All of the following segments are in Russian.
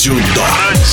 дзюдо.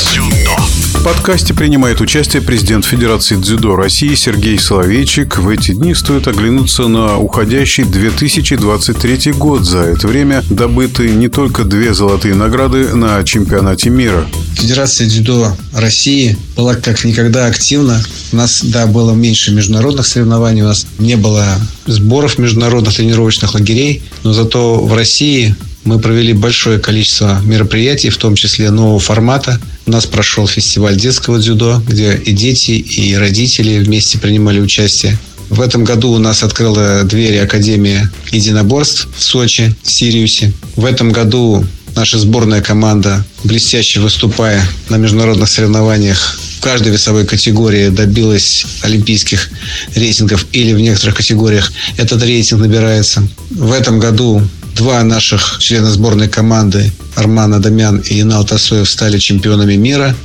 Дзюдо. В подкасте принимает участие президент Федерации дзюдо России Сергей Соловейчик. В эти дни стоит оглянуться на уходящий 2023 год. За это время добыты не только две золотые награды на чемпионате мира. Федерация дзюдо России была как никогда активна. У нас, да, было меньше международных соревнований, у нас не было сборов международных тренировочных лагерей, но зато в России мы провели большое количество мероприятий, в том числе нового формата. У нас прошел фестиваль детского дзюдо, где и дети, и родители вместе принимали участие. В этом году у нас открыла двери Академия единоборств в Сочи, в Сириусе. В этом году наша сборная команда, блестяще выступая на международных соревнованиях, в каждой весовой категории добилась олимпийских рейтингов или в некоторых категориях этот рейтинг набирается. В этом году Два наших члена сборной команды, Арман Адамян и Инал Тасоев, стали чемпионами мира.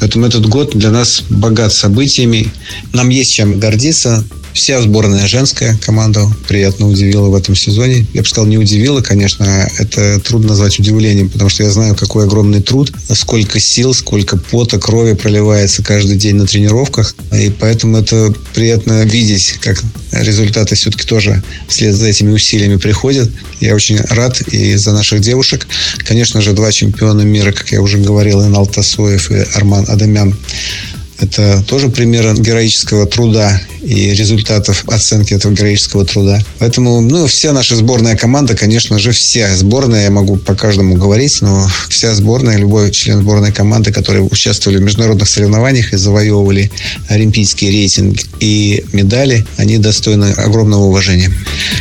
Поэтому этот год для нас богат событиями. Нам есть чем гордиться. Вся сборная женская команда приятно удивила в этом сезоне. Я бы сказал, не удивила, конечно, это трудно назвать удивлением, потому что я знаю, какой огромный труд, сколько сил, сколько пота, крови проливается каждый день на тренировках. И поэтому это приятно видеть, как результаты все-таки тоже вслед за этими усилиями приходят. Я очень рад и за наших девушек. Конечно же, два чемпиона мира, как я уже говорил, Инал Тасоев и Арман Адамян. Это тоже пример героического труда и результатов оценки этого героического труда. Поэтому, ну, вся наша сборная команда, конечно же, вся сборная, я могу по каждому говорить, но вся сборная, любой член сборной команды, которые участвовали в международных соревнованиях и завоевывали олимпийские рейтинги и медали, они достойны огромного уважения.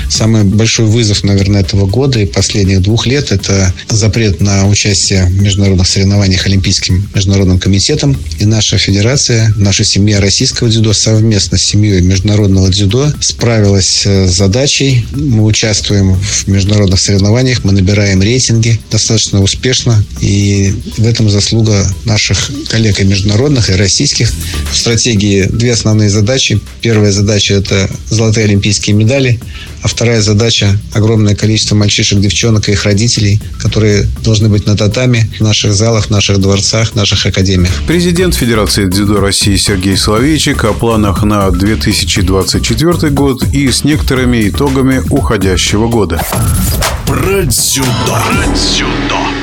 Самый большой вызов, наверное, этого года и последних двух лет – это запрет на участие в международных соревнованиях Олимпийским международным комитетом. И наша федерация, наша семья российского дзюдо совместно с семьей международного дзюдо справилась э, с задачей. Мы участвуем в международных соревнованиях, мы набираем рейтинги достаточно успешно. И в этом заслуга наших коллег и международных, и российских. В стратегии две основные задачи. Первая задача – это золотые олимпийские медали. А вторая задача – огромное количество мальчишек, девчонок и их родителей, которые должны быть на татами в наших залах, в наших дворцах, в наших академиях. Президент Федерации дзюдо России Сергей Соловейчик о планах на 2024 год и с некоторыми итогами уходящего года. Про дзюдо. Про дзюдо.